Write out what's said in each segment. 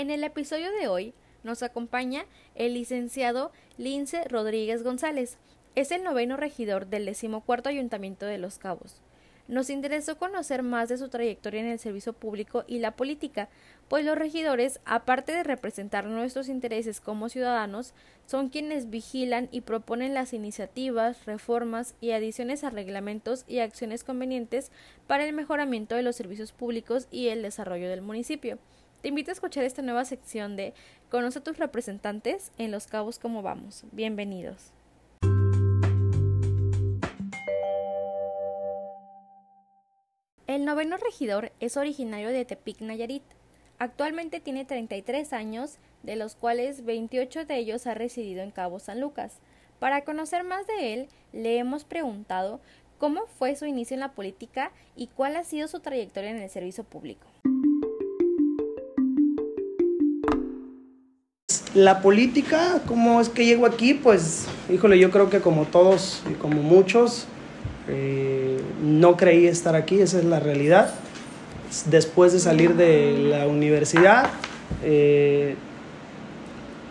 En el episodio de hoy nos acompaña el licenciado Lince Rodríguez González. Es el noveno regidor del decimocuarto Ayuntamiento de Los Cabos. Nos interesó conocer más de su trayectoria en el servicio público y la política, pues los regidores, aparte de representar nuestros intereses como ciudadanos, son quienes vigilan y proponen las iniciativas, reformas y adiciones a reglamentos y acciones convenientes para el mejoramiento de los servicios públicos y el desarrollo del municipio. Te invito a escuchar esta nueva sección de Conoce a tus representantes en Los Cabos como vamos. Bienvenidos. El noveno regidor es originario de Tepic, Nayarit. Actualmente tiene 33 años, de los cuales 28 de ellos ha residido en Cabo San Lucas. Para conocer más de él, le hemos preguntado cómo fue su inicio en la política y cuál ha sido su trayectoria en el servicio público. La política, ¿cómo es que llego aquí? Pues, híjole, yo creo que como todos y como muchos, eh, no creí estar aquí, esa es la realidad. Después de salir de la universidad, eh,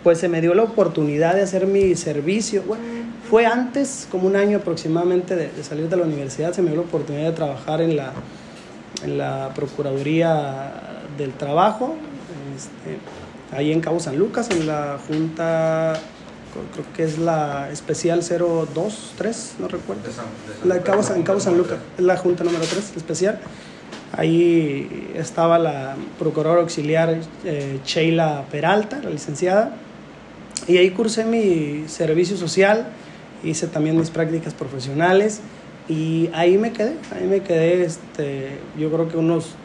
pues se me dio la oportunidad de hacer mi servicio. fue antes, como un año aproximadamente de, salir de la universidad, se me dio la oportunidad de trabajar en la, en la Procuraduría del Trabajo. Este, ahí en Cabo San Lucas, en la Junta, creo que es la especial 023, no recuerdo. La de Cabo, en Cabo San Lucas, es la Junta número 3, especial. Ahí estaba la procuradora auxiliar eh, Sheila Peralta, la licenciada, y ahí cursé mi servicio social, hice también mis prácticas profesionales y ahí me quedé, ahí me quedé, este, yo creo que unos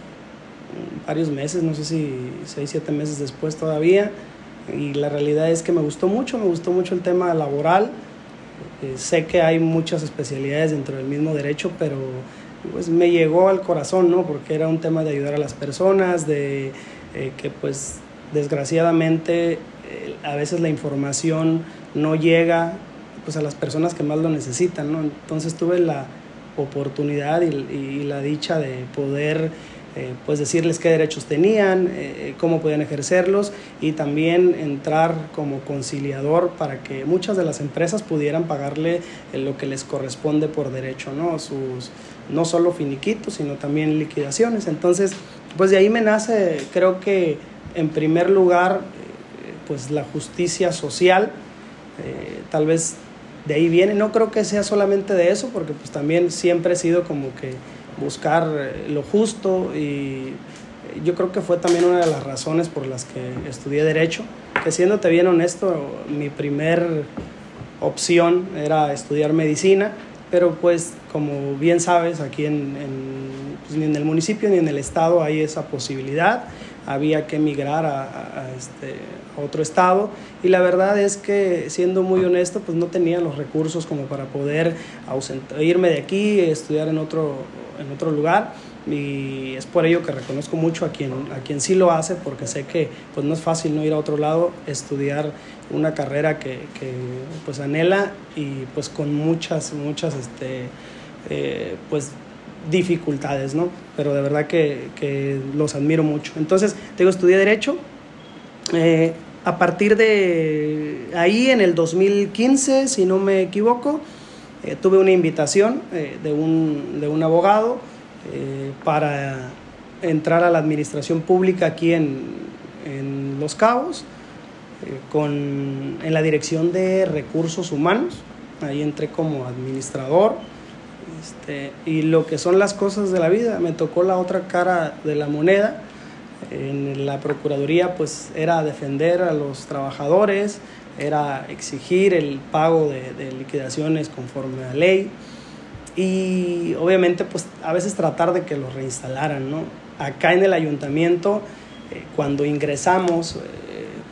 varios meses, no sé si seis, siete meses después todavía. Y la realidad es que me gustó mucho, me gustó mucho el tema laboral. Eh, sé que hay muchas especialidades dentro del mismo derecho, pero pues me llegó al corazón, ¿no? Porque era un tema de ayudar a las personas, de eh, que pues desgraciadamente eh, a veces la información no llega pues a las personas que más lo necesitan, ¿no? Entonces tuve la oportunidad y, y la dicha de poder eh, pues decirles qué derechos tenían, eh, cómo podían ejercerlos y también entrar como conciliador para que muchas de las empresas pudieran pagarle eh, lo que les corresponde por derecho, ¿no? Sus, no solo finiquitos, sino también liquidaciones. Entonces, pues de ahí me nace, creo que en primer lugar, pues la justicia social, tal vez de ahí viene, no creo que sea solamente de eso, porque pues también siempre he sido como que buscar eh, lo justo y yo creo que fue también una de las razones por las que estudié derecho, que siéndote bien honesto, mi primer opción era estudiar medicina, pero pues como bien sabes, aquí en, pues, ni en el municipio ni en el estado hay esa posibilidad, había que emigrar a, este, otro estado y la verdad es que siendo muy honesto pues no tenía los recursos como para poder irme de aquí, estudiar en otro en otro lugar y es por ello que reconozco mucho a quien, a quien sí lo hace porque sé que pues no es fácil no ir a otro lado, estudiar una carrera que, que pues anhela y pues con muchas, muchas este, eh, pues dificultades, ¿no? Pero de verdad que, que, los admiro mucho. Entonces, tengo estudié Derecho. Eh, a partir de ahí, en el 2015, si no me equivoco, eh, tuve una invitación eh, de, un, de, un, abogado eh, para entrar a la administración pública aquí en, en Los Cabos, con, en la dirección de recursos humanos. Ahí entré como administrador. Este, y lo que son las cosas de la vida, me tocó la otra cara de la moneda. En la Procuraduría pues era defender a los trabajadores, era exigir el pago de, liquidaciones conforme a ley y obviamente pues a veces tratar de que los reinstalaran, ¿no? Acá en el ayuntamiento, eh, cuando ingresamos, eh,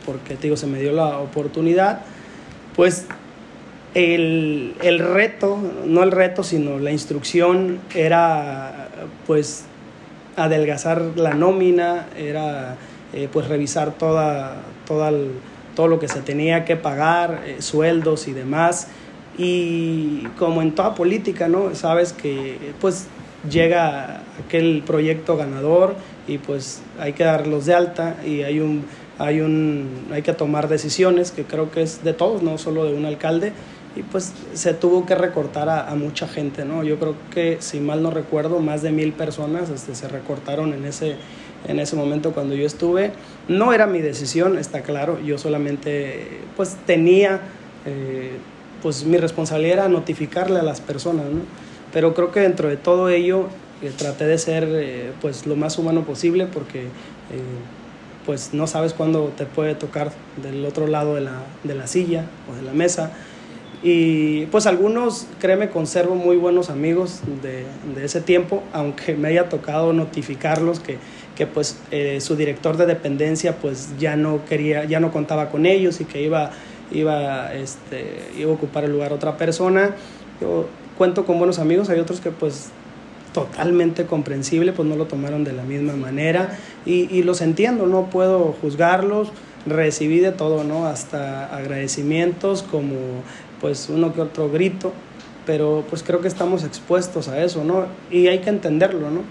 porque te digo, se me dio la oportunidad, pues el, el, reto, no el reto, sino la instrucción era pues adelgazar la nómina, era eh, pues revisar toda, toda el, todo lo que se tenía que pagar, eh, sueldos y demás. Y como en toda política, ¿no? Sabes que pues llega aquel proyecto ganador y pues hay que darlos de alta y hay un hay, un, hay que tomar decisiones, que creo que es de todos, no solo de un alcalde, y pues se tuvo que recortar a, mucha gente, ¿no? Yo creo que, si mal no recuerdo, más de mil personas este, se recortaron en ese, en ese momento cuando yo estuve. No era mi decisión, está claro, yo solamente pues tenía, eh, pues mi responsabilidad era notificarle a las personas, ¿no? Pero creo que dentro de todo ello eh, traté de ser eh, pues lo más humano posible porque pues no sabes cuándo te puede tocar del otro lado de la, de la silla o de la mesa. Y pues algunos, créeme, conservo muy buenos amigos de, de ese tiempo, aunque me haya tocado notificarlos que, que pues eh, su director de dependencia pues ya no quería, ya no contaba con ellos y que iba, iba, este, iba a ocupar el lugar otra persona. Yo cuento con buenos amigos, hay otros que pues totalmente comprensible, pues no lo tomaron de la misma manera y, y los entiendo, no puedo juzgarlos, recibí de todo, ¿no? Hasta agradecimientos como pues uno que otro grito, pero pues creo que estamos expuestos a eso, ¿no? Y hay que entenderlo, ¿no?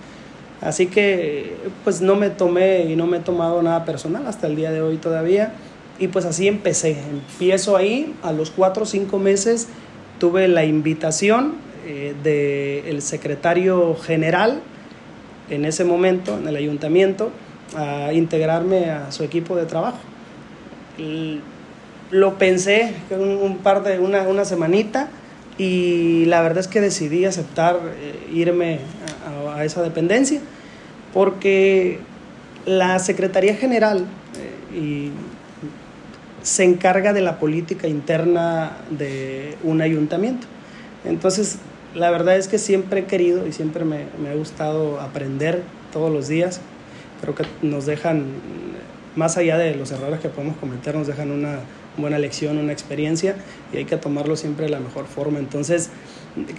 Así que pues no me tomé y no me he tomado nada personal hasta el día de hoy todavía. Y pues así empecé. Empiezo ahí, a los cuatro o cinco meses tuve la invitación eh, del secretario general en ese momento, en el ayuntamiento, a integrarme a su equipo de trabajo. lo pensé un, par de, una, una, semanita y la verdad es que decidí aceptar eh, irme a, esa dependencia porque la Secretaría General eh, y se encarga de la política interna de un ayuntamiento. Entonces, la verdad es que siempre he querido y siempre me, ha gustado aprender todos los días. Creo que nos dejan, más allá de los errores que podemos cometer, nos dejan una buena lección, una experiencia y hay que tomarlo siempre de la mejor forma. Entonces,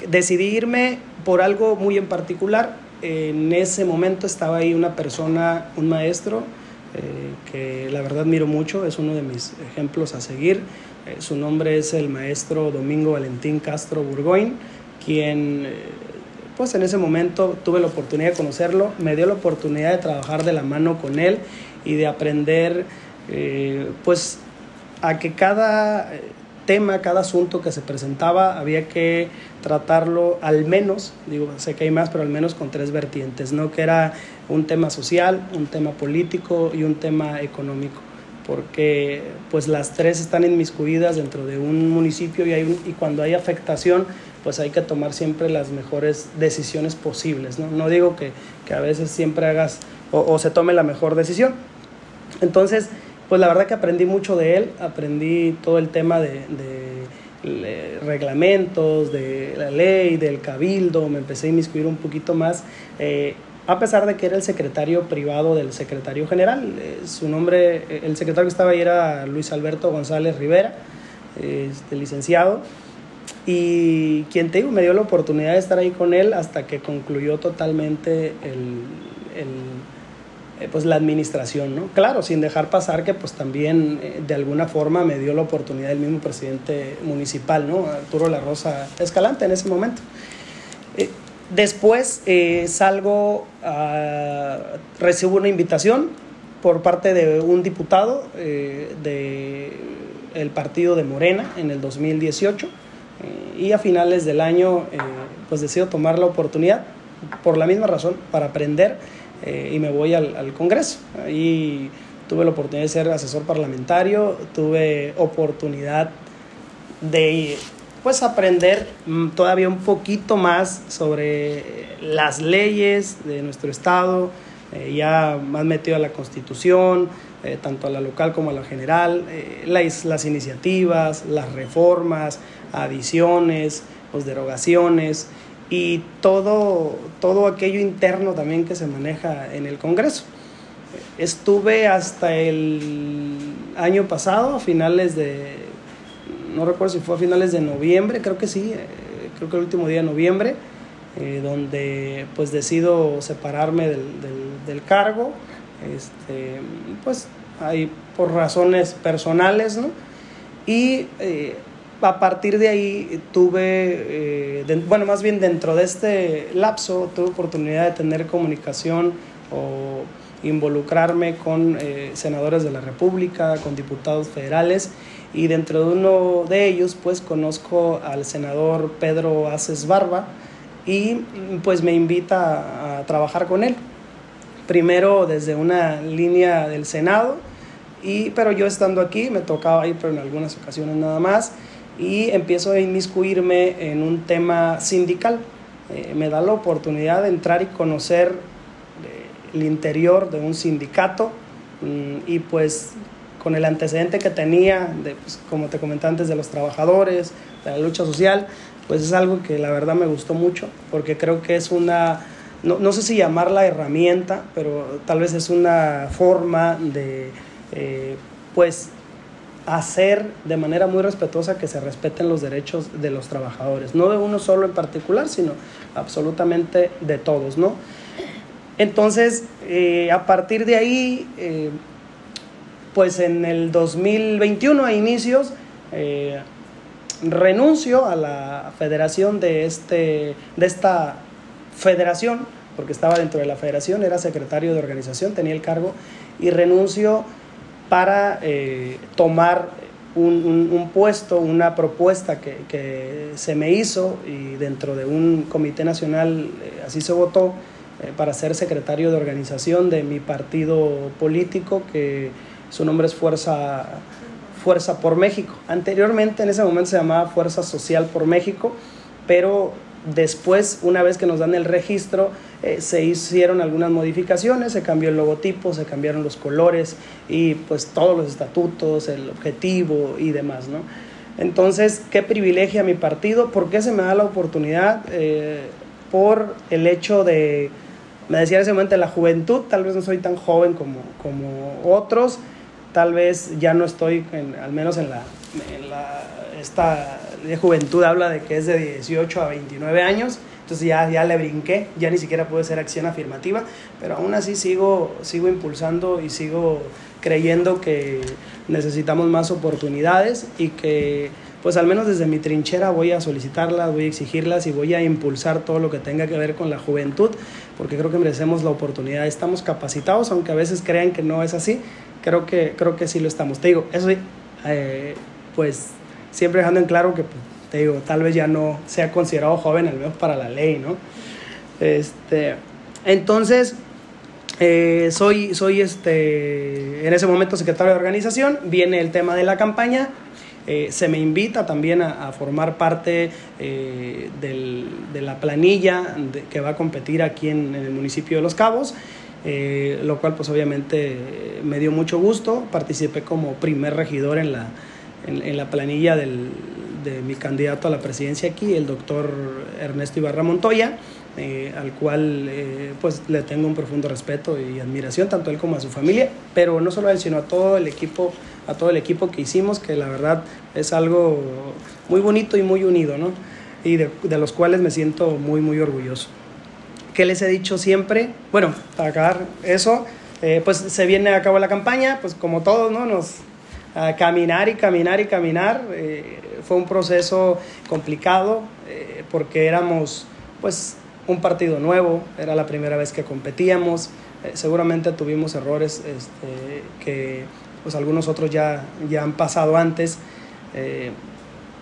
decidí irme por algo muy en particular. En ese momento estaba ahí una persona, un maestro, eh, que la verdad miro mucho, es uno de mis ejemplos a seguir. Eh, su nombre es el maestro Domingo Valentín Castro Burgoyne quien eh, pues en ese momento tuve la oportunidad de conocerlo, me dio la oportunidad de trabajar de la mano con él y de aprender pues a que cada tema, cada asunto que se presentaba había que tratarlo al menos, digo, sé que hay más, pero al menos con tres vertientes, ¿no? Que era un tema social, un tema político y un tema económico porque pues las tres están inmiscuidas dentro de un municipio y, hay y cuando hay afectación pues hay que tomar siempre las mejores decisiones posibles. No, no digo que, que, a veces siempre hagas o, se tome la mejor decisión. Entonces, pues la verdad que aprendí mucho de él, aprendí todo el tema de, reglamentos, de la ley, del cabildo, me empecé a inmiscuir un poquito más. Eh, a pesar de que era el secretario privado del secretario general, eh, su nombre, el secretario que estaba ahí era Luis Alberto González Rivera, este, licenciado, y quien te digo, me dio la oportunidad de estar ahí con él hasta que concluyó totalmente el, el, eh, pues la administración, ¿no? Claro, sin dejar pasar que pues también eh, de alguna forma me dio la oportunidad el mismo presidente municipal, ¿no? Arturo La Rosa Escalante en ese momento. Eh, después salgo, recibo una invitación por parte de un diputado del el partido de Morena en el 2018 y a finales del año pues decido tomar la oportunidad por la misma razón para aprender eh, y me voy al, al, Congreso. Ahí tuve la oportunidad de ser asesor parlamentario, tuve oportunidad de pues aprender mm, todavía un poquito más sobre las leyes de nuestro estado, eh, ya más metido a la constitución, tanto a la local como a la general, las, las iniciativas, las reformas, adiciones, pues derogaciones y todo, todo aquello interno también que se maneja en el Congreso. Estuve hasta el año pasado, a finales de, no recuerdo si fue a finales de noviembre, creo que sí, eh, creo que el último día de noviembre, eh, donde pues decido separarme del, del, cargo, este, pues ahí por razones personales, ¿no? Y eh, a partir de ahí tuve, eh, bueno, más bien dentro de este lapso tuve oportunidad de tener comunicación o involucrarme con eh, senadores de la República, con diputados federales y dentro de uno de ellos pues conozco al senador Pedro Aces Barba y pues me invita a, trabajar con él. Primero desde una línea del Senado, y, pero yo estando aquí me tocaba ir, pero en algunas ocasiones nada más, y empiezo a inmiscuirme en un tema sindical. Eh, me da la oportunidad de entrar y conocer eh, el interior de un sindicato mm, y pues con el antecedente que tenía, de, pues, como te comenté antes, de los trabajadores, de la lucha social, pues es algo que la verdad me gustó mucho, porque creo que es una, no, no sé si llamarla herramienta, pero tal vez es una forma de, eh, pues, hacer de manera muy respetuosa que se respeten los derechos de los trabajadores, no de uno solo en particular, sino absolutamente de todos, ¿no? Entonces, eh, a partir de ahí, eh, pues en el 2021 a inicios eh, renuncio a la federación de, este, de esta federación, porque estaba dentro de la federación, era secretario de organización, tenía el cargo, y renuncio para eh, tomar un, puesto, una propuesta que, se me hizo y dentro de un comité nacional eh, así se votó para ser secretario de organización de mi partido político que su nombre es Fuerza, Fuerza por México. Anteriormente, en ese momento se llamaba Fuerza Social por México, pero después, una vez que nos dan el registro, eh, se hicieron algunas modificaciones, se cambió el logotipo, se cambiaron los colores y pues todos los estatutos, el objetivo y demás, ¿no? Entonces, ¿qué privilegia mi partido? ¿Por qué se me da la oportunidad? Eh, por el hecho de, me decía en ese momento, la juventud, tal vez no soy tan joven como, como otros, tal vez ya no estoy, al menos en la, esta de juventud habla de que es de 18 a 29 años, entonces ya, ya le brinqué, ya ni siquiera puede ser acción afirmativa, pero aún así sigo, sigo impulsando y sigo creyendo que necesitamos más oportunidades y que pues al menos desde mi trinchera voy a solicitarlas, voy a exigirlas y voy a impulsar todo lo que tenga que ver con la juventud, porque creo que merecemos la oportunidad. Estamos capacitados, aunque a veces crean que no es así, creo que, creo que sí lo estamos. Te digo, eso eh, pues siempre dejando en claro que, te digo, tal vez ya no sea considerado joven, al menos para la ley, ¿no? Este, entonces, eh, soy, soy este, en ese momento secretario de organización, viene el tema de la campaña, eh, se me invita también a, formar parte de la planilla que va a competir aquí en, el municipio de Los Cabos. Eh, lo cual pues obviamente me dio mucho gusto. Participé como primer regidor en la, en, la planilla del, de mi candidato a la presidencia aquí, el doctor Ernesto Ibarra Montoya, eh, al cual eh, pues le tengo un profundo respeto y admiración, tanto a él como a su familia, pero no solo a él, sino a todo el equipo, a todo el equipo que hicimos, que la verdad es algo muy bonito y muy unido, ¿no? Y de, de los cuales me siento muy, muy orgulloso. ¿Qué les he dicho siempre? Bueno, para acabar eso, eh, pues se viene a cabo la campaña, pues como todos, ¿no? Nos a caminar y caminar y caminar. Eh, fue un proceso complicado eh, porque éramos, pues, un partido nuevo, era la primera vez que competíamos. seguramente tuvimos errores este, que, pues, algunos otros ya, ya han pasado antes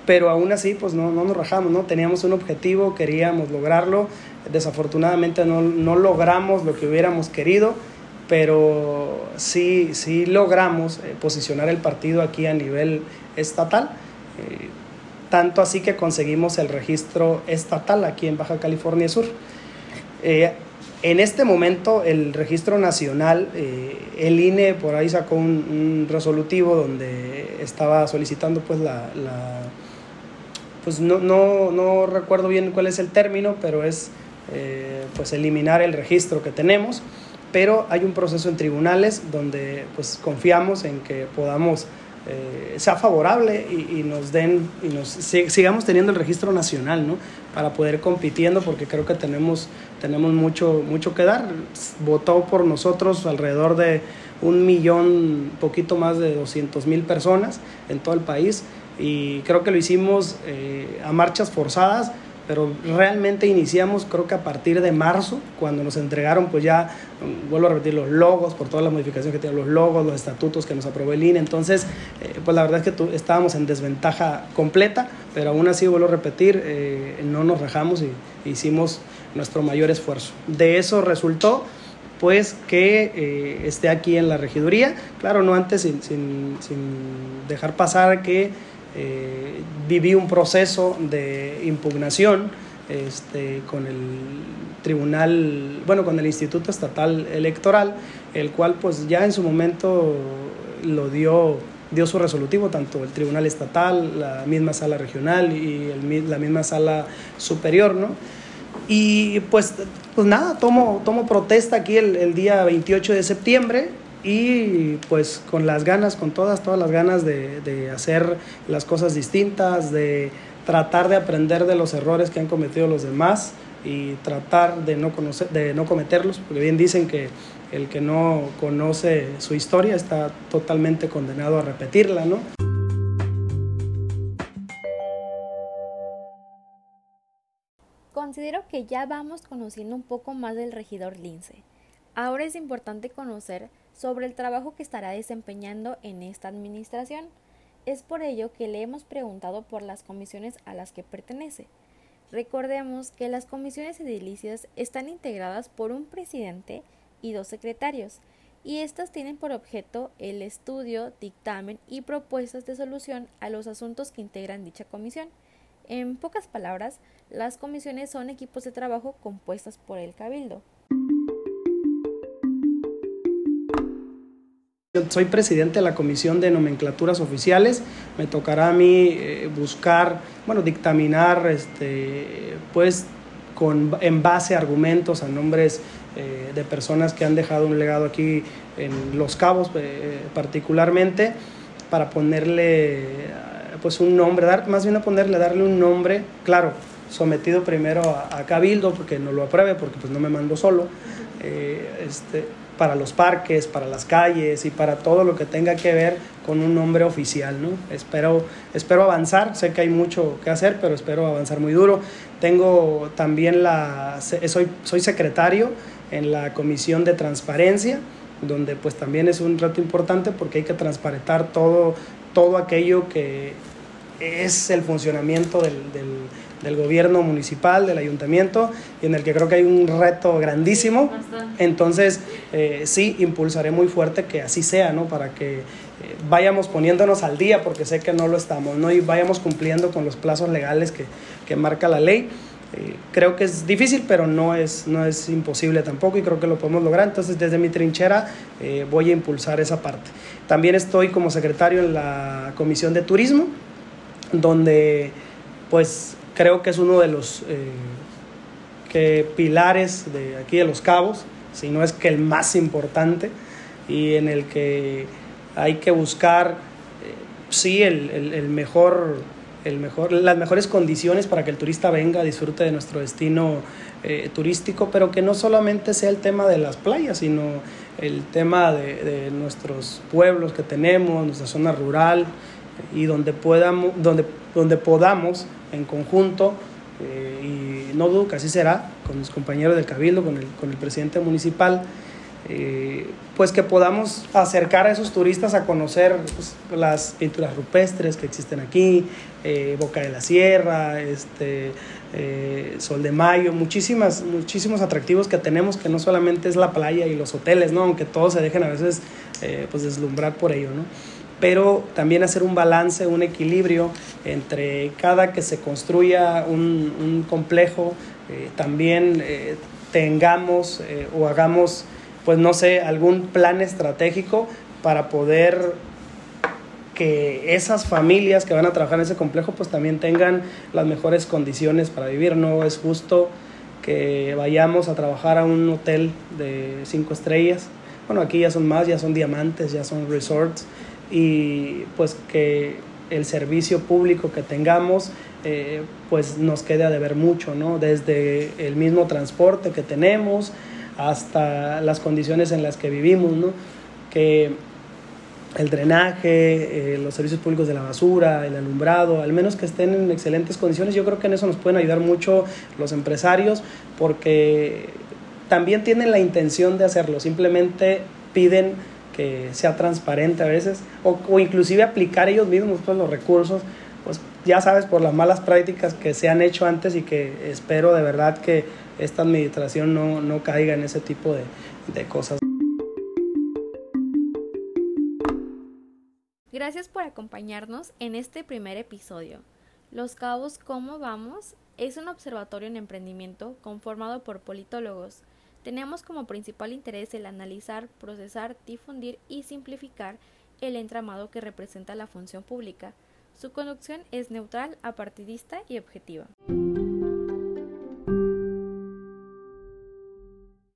pero aún así pues no, no, nos rajamos, ¿no? Teníamos un objetivo, queríamos lograrlo, desafortunadamente no, no logramos lo que hubiéramos querido, pero sí, sí logramos eh, posicionar el partido aquí a nivel estatal, eh, tanto así que conseguimos el registro estatal aquí en Baja California Sur. Eh, en este momento el registro nacional, el INE por ahí sacó un, resolutivo donde estaba solicitando pues la, la pues no, no, no recuerdo bien cuál es el término, pero es pues eliminar el registro que tenemos, pero hay un proceso en tribunales donde pues confiamos en que podamos eh, sea favorable y, nos den y nos sigamos teniendo el registro nacional, ¿no? Para poder compitiendo, porque creo que tenemos, tenemos mucho, mucho que dar. Votó por nosotros alrededor de un millón, poquito más de 200 mil personas en todo el país y creo que lo hicimos eh, a marchas forzadas, pero realmente iniciamos creo que a partir de marzo, cuando nos entregaron pues ya, vuelvo a repetir, los logos, por todas las modificaciones que tienen los logos, los estatutos que nos aprobó el INE, entonces eh, pues la verdad es que estábamos en desventaja completa, pero aún así vuelvo a repetir, eh, no nos rajamos y hicimos nuestro mayor esfuerzo. De eso resultó pues que eh, esté aquí en la regiduría, claro, no antes sin, sin dejar pasar que eh, viví un proceso de impugnación este, con el tribunal, bueno, con el Instituto Estatal Electoral, el cual pues ya en su momento lo dio, dio su resolutivo, tanto el Tribunal Estatal, la misma sala regional y la misma sala superior, ¿no? Y pues, pues nada, tomo, tomo protesta aquí el, el día 28 de septiembre y pues con las ganas, con todas, todas las ganas de, de, hacer las cosas distintas, de tratar de aprender de los errores que han cometido los demás y tratar de no, conocer, de no cometerlos, porque bien dicen que el que no conoce su historia está totalmente condenado a repetirla, ¿no? Considero que ya vamos conociendo un poco más del regidor Lince. Ahora es importante conocer sobre el trabajo que estará desempeñando en esta administración. Es por ello que le hemos preguntado por las comisiones a las que pertenece. Recordemos que las comisiones edilicias están integradas por un presidente y dos secretarios, y estas tienen por objeto el estudio, dictamen y propuestas de solución a los asuntos que integran dicha comisión. En pocas palabras, las comisiones son equipos de trabajo compuestas por el Cabildo. Soy presidente de la Comisión de Nomenclaturas Oficiales. Me tocará a mí eh, buscar, bueno, dictaminar, este, pues, con, en base a argumentos, a nombres eh, de personas que han dejado un legado aquí en Los Cabos, eh, particularmente, para ponerle, pues, un nombre, dar, más bien a ponerle, darle un nombre, claro, sometido primero a, Cabildo, porque no lo apruebe, porque pues no me mando solo. este, para los parques, para las calles y para todo lo que tenga que ver con un nombre oficial. ¿no? Espero, espero avanzar, sé que hay mucho que hacer, pero espero avanzar muy duro. Tengo también la, soy, soy secretario en la Comisión de Transparencia, donde pues también es un reto importante porque hay que transparentar todo, todo aquello que es el funcionamiento del del gobierno municipal, del ayuntamiento, y en el que creo que hay un reto grandísimo. Entonces, eh, sí, impulsaré muy fuerte que así sea, ¿no? Para que eh, vayamos poniéndonos al día, porque sé que no lo estamos, ¿no? Y vayamos cumpliendo con los plazos legales que, que marca la ley. Eh, creo que es difícil, pero no es, no es imposible tampoco y creo que lo podemos lograr. Entonces, desde mi trinchera voy a impulsar esa parte. También estoy como secretario en la Comisión de Turismo, donde pues creo que es uno de los eh, que pilares de aquí de Los Cabos, si no es que el más importante, y en el que hay que buscar, eh, sí, el, el, mejor, el mejor, las mejores condiciones para que el turista venga, disfrute de nuestro destino eh, turístico, pero que no solamente sea el tema de las playas, sino el tema de, de nuestros pueblos que tenemos, nuestra zona rural, y donde, podamos, donde, donde podamos en conjunto, eh, y no dudo que así será, con mis compañeros del Cabildo, con el, con el presidente municipal, eh, pues que podamos acercar a esos turistas a conocer pues, las pinturas rupestres que existen aquí, eh, Boca de la Sierra, este, Sol de Mayo, muchísimas, muchísimos atractivos que tenemos que no solamente es la playa y los hoteles, ¿no? aunque todos se dejen a veces pues deslumbrar por ello. ¿no? Pero también hacer un balance, un equilibrio entre cada que se construya un, complejo, eh, también eh, tengamos eh, o hagamos, pues no sé, algún plan estratégico para poder que esas familias que van a trabajar en ese complejo pues también tengan las mejores condiciones para vivir. No es justo que vayamos a trabajar a un hotel de cinco estrellas. Bueno, aquí ya son más, ya son diamantes, ya son resorts y pues que el servicio público que tengamos eh, pues nos quede a deber mucho, ¿no? Desde el mismo transporte que tenemos hasta las condiciones en las que vivimos, ¿no? Que el drenaje, eh, los servicios públicos de la basura, el alumbrado, al menos que estén en excelentes condiciones. Yo creo que en eso nos pueden ayudar mucho los empresarios porque también tienen la intención de hacerlo, simplemente piden que sea transparente a veces o, o inclusive aplicar ellos mismos pues, los recursos, pues ya sabes, por las malas prácticas que se han hecho antes y que espero de verdad que esta administración no, no caiga en ese tipo de, de cosas. Gracias por acompañarnos en este primer episodio. Los Cabos ¿Cómo vamos? es un observatorio en emprendimiento conformado por politólogos. Tenemos como principal interés el analizar, procesar, difundir y simplificar el entramado que representa la función pública. Su conducción es neutral, apartidista y objetiva.